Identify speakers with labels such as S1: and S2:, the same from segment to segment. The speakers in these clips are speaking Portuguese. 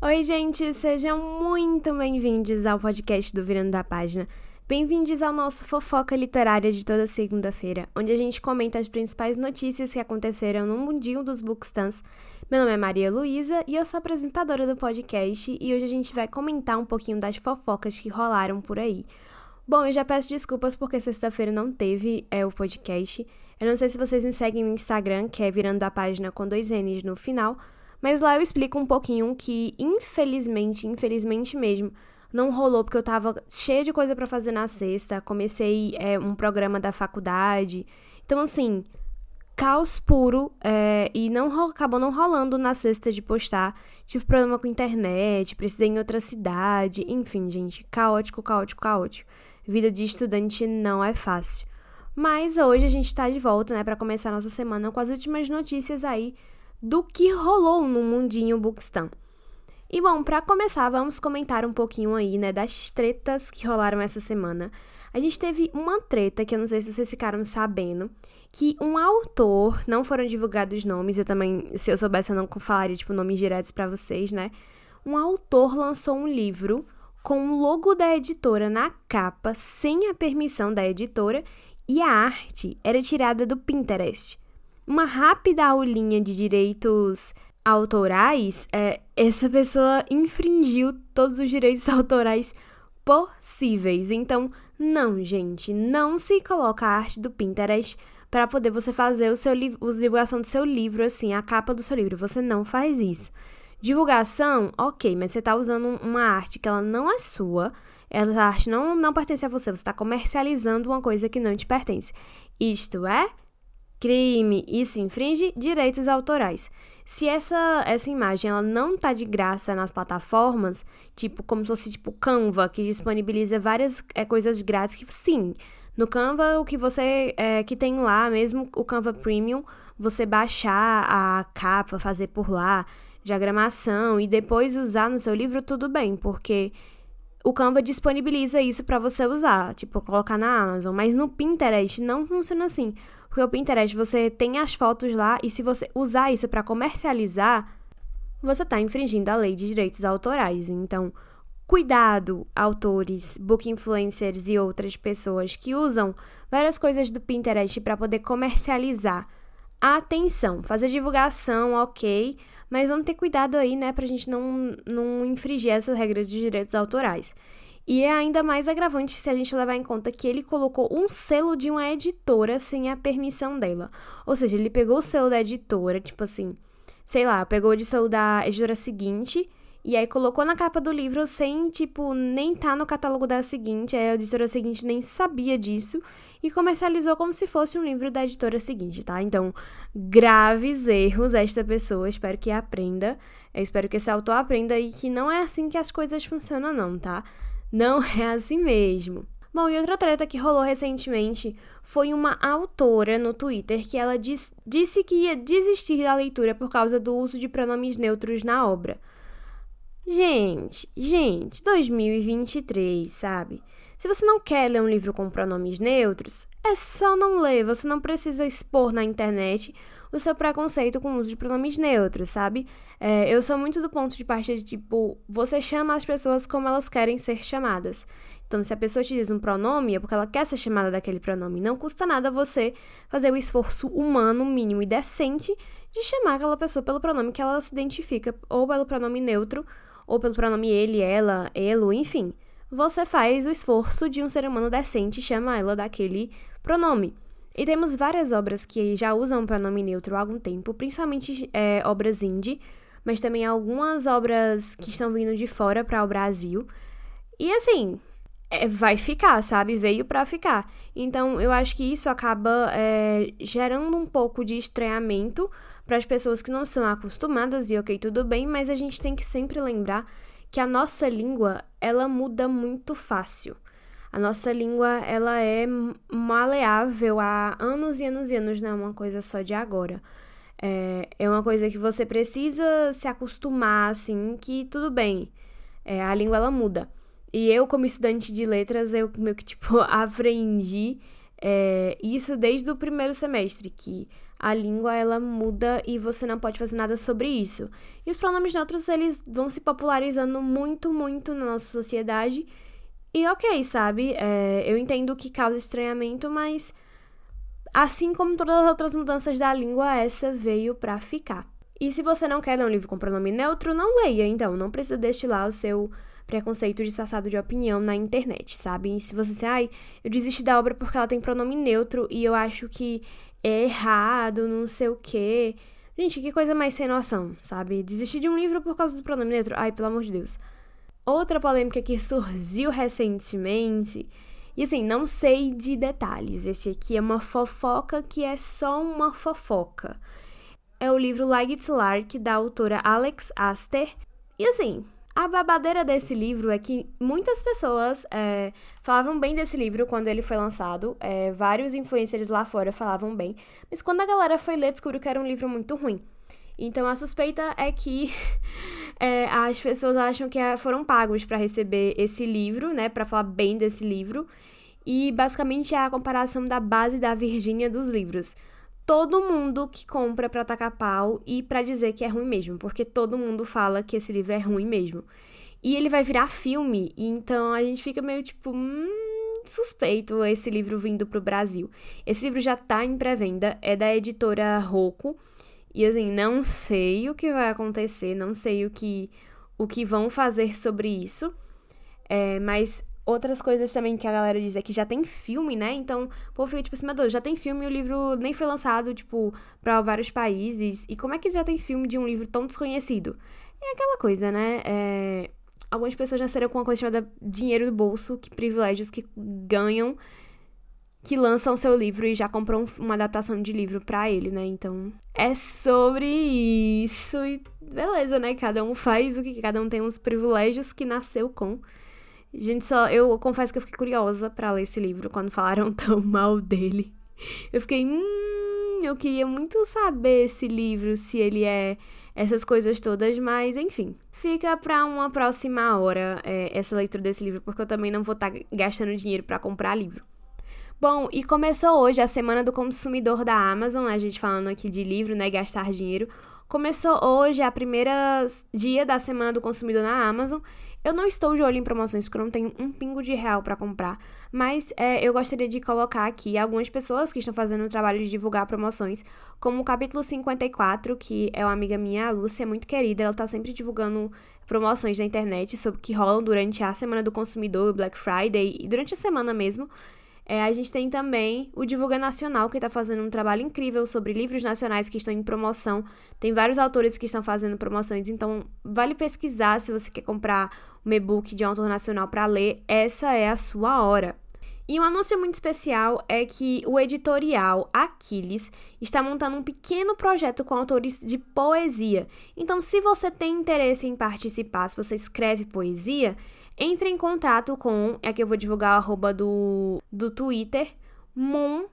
S1: Oi, gente, sejam muito bem-vindos ao podcast do Virando da Página. Bem-vindos ao nosso Fofoca Literária de toda segunda-feira, onde a gente comenta as principais notícias que aconteceram no mundinho dos bookstans. Meu nome é Maria Luísa e eu sou apresentadora do podcast e hoje a gente vai comentar um pouquinho das fofocas que rolaram por aí. Bom, eu já peço desculpas porque sexta-feira não teve é, o podcast. Eu não sei se vocês me seguem no Instagram, que é Virando da Página com dois N's no final, mas lá eu explico um pouquinho que, infelizmente, infelizmente mesmo, não rolou porque eu tava cheia de coisa para fazer na sexta. Comecei é, um programa da faculdade. Então, assim, caos puro é, e não acabou não rolando na sexta de postar. Tive problema com internet, precisei em outra cidade. Enfim, gente, caótico, caótico, caótico. Vida de estudante não é fácil. Mas hoje a gente tá de volta, né, para começar nossa semana com as últimas notícias aí do que rolou no mundinho Bookstan. E bom, para começar, vamos comentar um pouquinho aí, né, das tretas que rolaram essa semana. A gente teve uma treta que eu não sei se vocês ficaram sabendo, que um autor, não foram divulgados nomes, eu também, se eu soubesse, eu não falaria, tipo, nomes diretos para vocês, né? Um autor lançou um livro com o logo da editora na capa, sem a permissão da editora, e a arte era tirada do Pinterest uma rápida aulinha de direitos autorais, é, essa pessoa infringiu todos os direitos autorais possíveis. Então, não, gente, não se coloca a arte do Pinterest para poder você fazer o seu a divulgação do seu livro, assim, a capa do seu livro. Você não faz isso. Divulgação, ok, mas você está usando uma arte que ela não é sua, essa arte não, não pertence a você, você está comercializando uma coisa que não te pertence. Isto é crime, isso infringe direitos autorais. Se essa, essa imagem ela não tá de graça nas plataformas, tipo como se fosse tipo Canva, que disponibiliza várias é, coisas grátis, que sim, no Canva o que você é, que tem lá, mesmo o Canva Premium, você baixar a capa, fazer por lá, diagramação e depois usar no seu livro, tudo bem, porque o Canva disponibiliza isso para você usar, tipo, colocar na Amazon, mas no Pinterest não funciona assim. Porque o Pinterest você tem as fotos lá e se você usar isso para comercializar, você está infringindo a lei de direitos autorais. Então, cuidado, autores, book influencers e outras pessoas que usam várias coisas do Pinterest para poder comercializar. Atenção, fazer divulgação, ok, mas vamos ter cuidado aí, né, pra gente não, não infringir essas regras de direitos autorais. E é ainda mais agravante se a gente levar em conta que ele colocou um selo de uma editora sem a permissão dela. Ou seja, ele pegou o selo da editora, tipo assim, sei lá, pegou o selo da editora seguinte e aí colocou na capa do livro sem, tipo, nem tá no catálogo da seguinte, a editora seguinte nem sabia disso e comercializou como se fosse um livro da editora seguinte, tá? Então, graves erros esta pessoa, espero que aprenda. Eu espero que esse autor aprenda e que não é assim que as coisas funcionam não, tá? Não é assim mesmo. Bom, e outra treta que rolou recentemente foi uma autora no Twitter que ela diz, disse que ia desistir da leitura por causa do uso de pronomes neutros na obra. Gente, gente, 2023, sabe? Se você não quer ler um livro com pronomes neutros, é só não ler, você não precisa expor na internet o seu preconceito com o uso de pronomes neutros, sabe? É, eu sou muito do ponto de partida de tipo, você chama as pessoas como elas querem ser chamadas. Então, se a pessoa te diz um pronome, é porque ela quer ser chamada daquele pronome. Não custa nada você fazer o esforço humano, mínimo e decente de chamar aquela pessoa pelo pronome que ela se identifica, ou pelo pronome neutro, ou pelo pronome ele, ela, elo, enfim. Você faz o esforço de um ser humano decente e chama ela daquele pronome. E temos várias obras que já usam o pronome neutro há algum tempo, principalmente é, obras indie, mas também algumas obras que estão vindo de fora para o Brasil. E assim, é, vai ficar, sabe? Veio para ficar. Então, eu acho que isso acaba é, gerando um pouco de estranhamento para as pessoas que não são acostumadas, e ok, tudo bem, mas a gente tem que sempre lembrar que a nossa língua, ela muda muito fácil. A nossa língua, ela é maleável há anos e anos e anos, não é uma coisa só de agora. É, é uma coisa que você precisa se acostumar, assim, que tudo bem. É, a língua, ela muda. E eu, como estudante de letras, eu meio que, tipo, aprendi É, isso desde o primeiro semestre, que a língua ela muda e você não pode fazer nada sobre isso. E os pronomes neutros eles vão se popularizando muito, muito na nossa sociedade. E ok, sabe? É, eu entendo que causa estranhamento, mas assim como todas as outras mudanças da língua, essa veio para ficar. E se você não quer ler um livro com pronome neutro, não leia, então. Não precisa destilar o seu preconceito disfarçado de opinião na internet, sabe? E se você disser, ai, eu desisti da obra porque ela tem pronome neutro e eu acho que é errado, não sei o quê. Gente, que coisa mais sem noção, sabe? Desistir de um livro por causa do pronome neutro? Ai, pelo amor de Deus. Outra polêmica que surgiu recentemente. E assim, não sei de detalhes. Esse aqui é uma fofoca que é só uma fofoca. É o livro Like It's Lark, da autora Alex Aster. E assim, a babadeira desse livro é que muitas pessoas é, falavam bem desse livro quando ele foi lançado. É, vários influencers lá fora falavam bem. Mas quando a galera foi ler, descobriu que era um livro muito ruim. Então a suspeita é que é, as pessoas acham que foram pagos para receber esse livro, né? Para falar bem desse livro. E basicamente é a comparação da base da Virgínia dos livros todo mundo que compra para tacar pau e para dizer que é ruim mesmo, porque todo mundo fala que esse livro é ruim mesmo. E ele vai virar filme, então a gente fica meio tipo, hum, suspeito esse livro vindo pro Brasil. Esse livro já tá em pré-venda, é da editora Roku. E assim, não sei o que vai acontecer, não sei o que o que vão fazer sobre isso. É, mas Outras coisas também que a galera diz é que já tem filme, né? Então, povo fica tipo assim, já tem filme e o livro nem foi lançado, tipo, pra vários países. E como é que já tem filme de um livro tão desconhecido? É aquela coisa, né? É... Algumas pessoas nasceram com uma coisa chamada dinheiro do bolso, que privilégios que ganham, que lançam seu livro e já compram uma adaptação de livro para ele, né? Então, é sobre isso e beleza, né? Cada um faz o que cada um tem uns privilégios que nasceu com. Gente, só eu confesso que eu fiquei curiosa para ler esse livro quando falaram tão mal dele. Eu fiquei, hum, eu queria muito saber esse livro, se ele é essas coisas todas, mas enfim, fica para uma próxima hora é, essa leitura desse livro, porque eu também não vou estar tá gastando dinheiro para comprar livro. Bom, e começou hoje a Semana do Consumidor da Amazon, a gente falando aqui de livro, né, gastar dinheiro. Começou hoje a primeira dia da Semana do Consumidor na Amazon eu não estou de olho em promoções porque eu não tenho um pingo de real para comprar, mas é, eu gostaria de colocar aqui algumas pessoas que estão fazendo o trabalho de divulgar promoções, como o capítulo 54, que é uma amiga minha, a Lúcia, muito querida, ela está sempre divulgando promoções na internet sobre que rolam durante a Semana do Consumidor, Black Friday e durante a semana mesmo. É, a gente tem também o Divulga Nacional, que está fazendo um trabalho incrível sobre livros nacionais que estão em promoção. Tem vários autores que estão fazendo promoções, então vale pesquisar se você quer comprar um e-book de um autor nacional para ler. Essa é a sua hora. E um anúncio muito especial é que o editorial Aquiles está montando um pequeno projeto com autores de poesia. Então, se você tem interesse em participar, se você escreve poesia, entre em contato com, é que eu vou divulgar o arroba do, do Twitter, Moon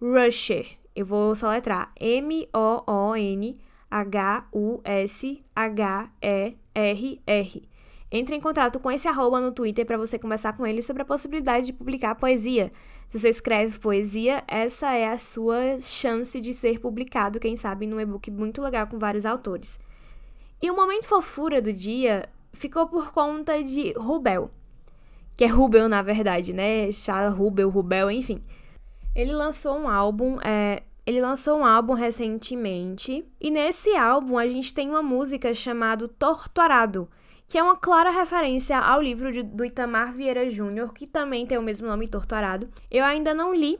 S1: Rusher. Eu vou soletrar M-O-O-N-H-U-S-H-E-R-R. Entre em contato com esse arroba no Twitter para você conversar com ele sobre a possibilidade de publicar poesia. Se você escreve poesia, essa é a sua chance de ser publicado, quem sabe, num e-book muito legal com vários autores. E o momento fofura do dia ficou por conta de Rubel. Que é Rubel, na verdade, né? Fala Rubel, Rubel, enfim. Ele lançou um álbum, é, ele lançou um álbum recentemente, e nesse álbum a gente tem uma música chamada Torturado, que é uma clara referência ao livro de, do Itamar Vieira Júnior, que também tem o mesmo nome, Torturado. Eu ainda não li,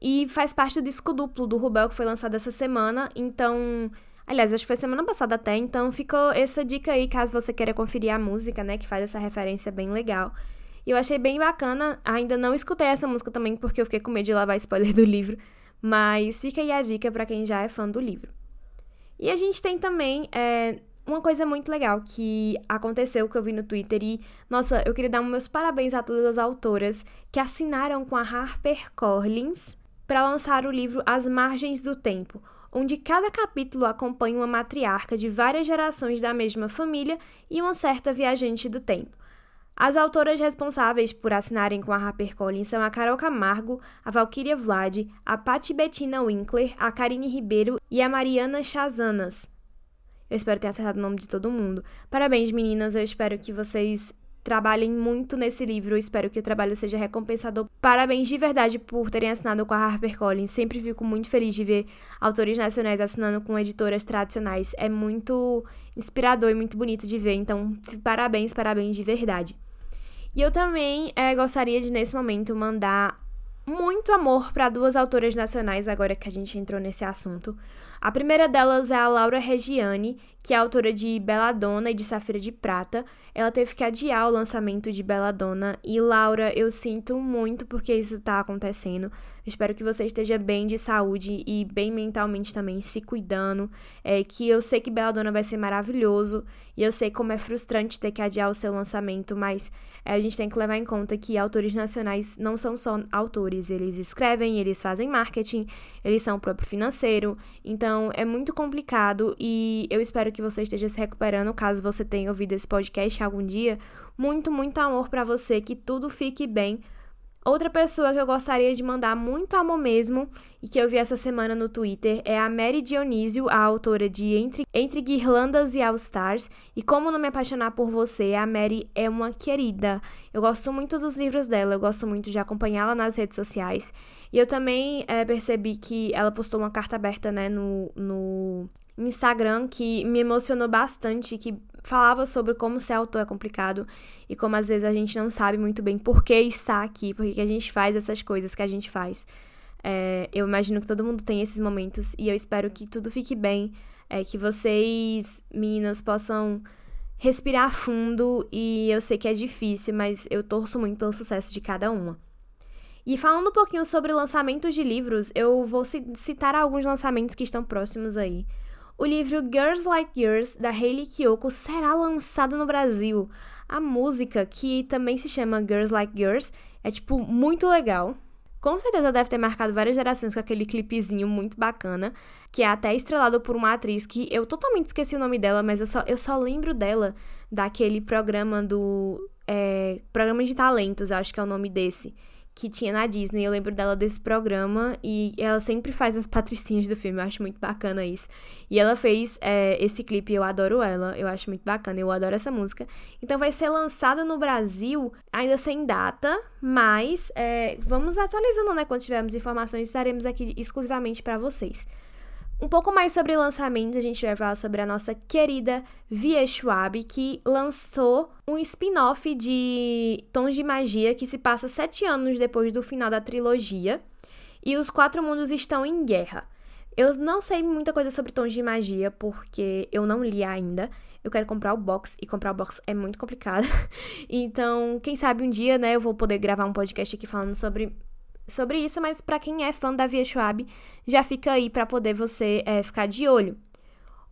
S1: e faz parte do disco duplo do Rubel, que foi lançado essa semana, então Aliás, acho que foi semana passada até, então ficou essa dica aí, caso você queira conferir a música, né, que faz essa referência bem legal. E eu achei bem bacana, ainda não escutei essa música também porque eu fiquei com medo de lavar spoiler do livro, mas fica aí a dica para quem já é fã do livro. E a gente tem também é, uma coisa muito legal que aconteceu que eu vi no Twitter e, nossa, eu queria dar meus parabéns a todas as autoras que assinaram com a HarperCollins para lançar o livro As Margens do Tempo, onde cada capítulo acompanha uma matriarca de várias gerações da mesma família e uma certa viajante do tempo. As autoras responsáveis por assinarem com a HarperCollins são a Carol Camargo, a Valkyria Vlad, a Patti Bettina Winkler, a Karine Ribeiro e a Mariana Chazanas. Eu espero ter acertado o nome de todo mundo. Parabéns, meninas. Eu espero que vocês trabalhem muito nesse livro. Eu espero que o trabalho seja recompensador. Parabéns de verdade por terem assinado com a HarperCollins. Sempre fico muito feliz de ver autores nacionais assinando com editoras tradicionais. É muito inspirador e muito bonito de ver. Então, parabéns, parabéns de verdade. E eu também é, gostaria de, nesse momento, mandar muito amor para duas autoras nacionais, agora que a gente entrou nesse assunto. A primeira delas é a Laura Regiani, que é autora de Belladonna e de Safira de Prata. Ela teve que adiar o lançamento de Belladonna. E, Laura, eu sinto muito porque isso está acontecendo. Espero que você esteja bem de saúde e bem mentalmente também, se cuidando. É, que eu sei que Belladonna vai ser maravilhoso. E eu sei como é frustrante ter que adiar o seu lançamento, mas é, a gente tem que levar em conta que autores nacionais não são só autores. Eles escrevem, eles fazem marketing, eles são o próprio financeiro. Então, é muito complicado e eu espero que você esteja se recuperando, caso você tenha ouvido esse podcast algum dia. Muito, muito amor para você, que tudo fique bem. Outra pessoa que eu gostaria de mandar muito amor mesmo e que eu vi essa semana no Twitter é a Mary Dionísio, a autora de Entre, Entre Guirlandas e All Stars. E Como Não Me Apaixonar por Você, a Mary é uma querida. Eu gosto muito dos livros dela, eu gosto muito de acompanhá-la nas redes sociais. E eu também é, percebi que ela postou uma carta aberta né, no, no Instagram que me emocionou bastante, que falava sobre como ser autor é complicado e como às vezes a gente não sabe muito bem por que está aqui, por que a gente faz essas coisas que a gente faz. É, eu imagino que todo mundo tem esses momentos e eu espero que tudo fique bem, é, que vocês, meninas, possam respirar fundo e eu sei que é difícil, mas eu torço muito pelo sucesso de cada uma. E falando um pouquinho sobre lançamentos de livros, eu vou citar alguns lançamentos que estão próximos aí. O livro Girls Like Yours, da Hayley Kiyoko, será lançado no Brasil. A música, que também se chama Girls Like Yours, é, tipo, muito legal. Com certeza deve ter marcado várias gerações com aquele clipezinho muito bacana, que é até estrelado por uma atriz que eu totalmente esqueci o nome dela, mas eu só, eu só lembro dela daquele programa do. É, programa de talentos, acho que é o nome desse que tinha na Disney. Eu lembro dela desse programa e ela sempre faz as patricinhas do filme. Eu acho muito bacana isso. E ela fez é, esse clipe, eu adoro ela. Eu acho muito bacana, eu adoro essa música. Então vai ser lançada no Brasil, ainda sem data, mas é, vamos atualizando, né? Quando tivermos informações, estaremos aqui exclusivamente para vocês. Um pouco mais sobre lançamentos, a gente vai falar sobre a nossa querida Via Schwab, que lançou um spin-off de Tons de Magia que se passa sete anos depois do final da trilogia. E os quatro mundos estão em guerra. Eu não sei muita coisa sobre Tons de Magia, porque eu não li ainda. Eu quero comprar o box, e comprar o box é muito complicado. então, quem sabe um dia, né, eu vou poder gravar um podcast aqui falando sobre sobre isso, mas para quem é fã da Via Schwab, já fica aí para poder você é, ficar de olho.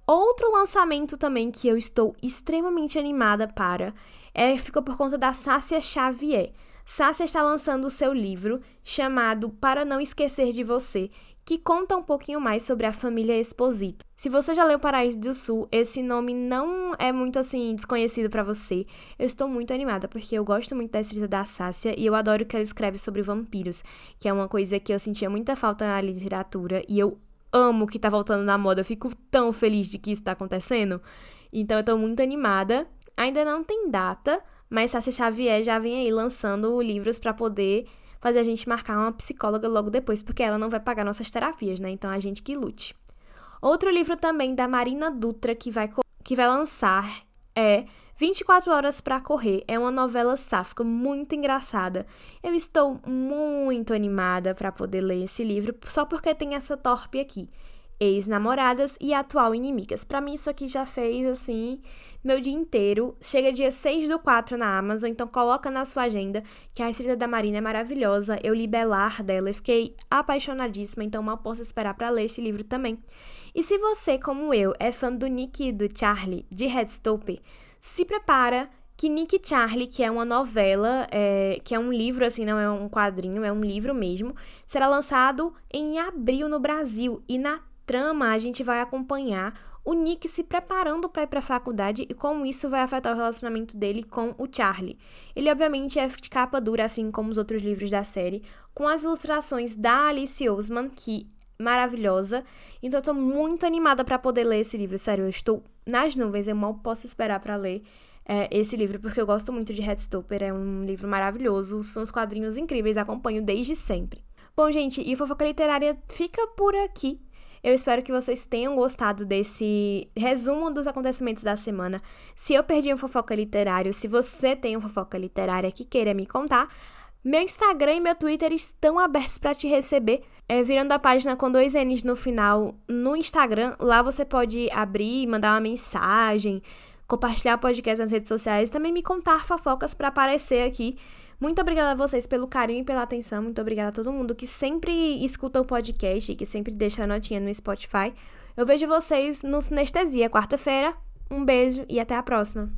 S1: Outro lançamento também que eu estou extremamente animada para é fica por conta da Sácia Xavier. Sácia está lançando o seu livro chamado Para Não Esquecer de Você, que conta um pouquinho mais sobre a família Exposito. Se você já leu Paraíso do Sul, esse nome não é muito assim desconhecido para você. Eu estou muito animada porque eu gosto muito da escrita da Sácia e eu adoro que ela escreve sobre vampiros, que é uma coisa que eu sentia muita falta na literatura e eu amo que tá voltando na moda. Eu fico tão feliz de que isso tá acontecendo. Então eu tô muito animada. Ainda não tem data, mas Sácia Xavier já vem aí lançando livros para poder fazer a gente marcar uma psicóloga logo depois, porque ela não vai pagar nossas terapias, né? Então a gente que lute. Outro livro também da Marina Dutra que vai, que vai lançar é 24 Horas para Correr. É uma novela sáfica muito engraçada. Eu estou muito animada para poder ler esse livro, só porque tem essa torpe aqui ex-namoradas e atual inimigas. Para mim, isso aqui já fez, assim, meu dia inteiro. Chega dia 6 do 4 na Amazon, então coloca na sua agenda que a escrita da Marina é maravilhosa. Eu li Belar dela e fiquei apaixonadíssima, então mal posso esperar para ler esse livro também. E se você, como eu, é fã do Nick e do Charlie, de Headstopper, se prepara que Nick Charlie, que é uma novela, é, que é um livro, assim, não é um quadrinho, é um livro mesmo, será lançado em abril no Brasil. E na trama, a gente vai acompanhar o Nick se preparando para ir para a faculdade e como isso vai afetar o relacionamento dele com o Charlie. Ele obviamente é de capa dura, assim como os outros livros da série, com as ilustrações da Alice Oseman, que maravilhosa. Então eu tô muito animada para poder ler esse livro. Sério, eu estou nas nuvens, eu mal posso esperar para ler é, esse livro, porque eu gosto muito de Headstopper, é um livro maravilhoso, são os quadrinhos incríveis, acompanho desde sempre. Bom, gente, e Fofoca Literária fica por aqui. Eu espero que vocês tenham gostado desse resumo dos acontecimentos da semana. Se eu perdi um fofoca literário, se você tem um fofoca literária que queira me contar, meu Instagram e meu Twitter estão abertos para te receber. É, virando a página com dois N's no final no Instagram. Lá você pode abrir, mandar uma mensagem, compartilhar o podcast nas redes sociais, também me contar fofocas para aparecer aqui. Muito obrigada a vocês pelo carinho e pela atenção. Muito obrigada a todo mundo que sempre escuta o podcast e que sempre deixa a notinha no Spotify. Eu vejo vocês no Sinestesia quarta-feira. Um beijo e até a próxima.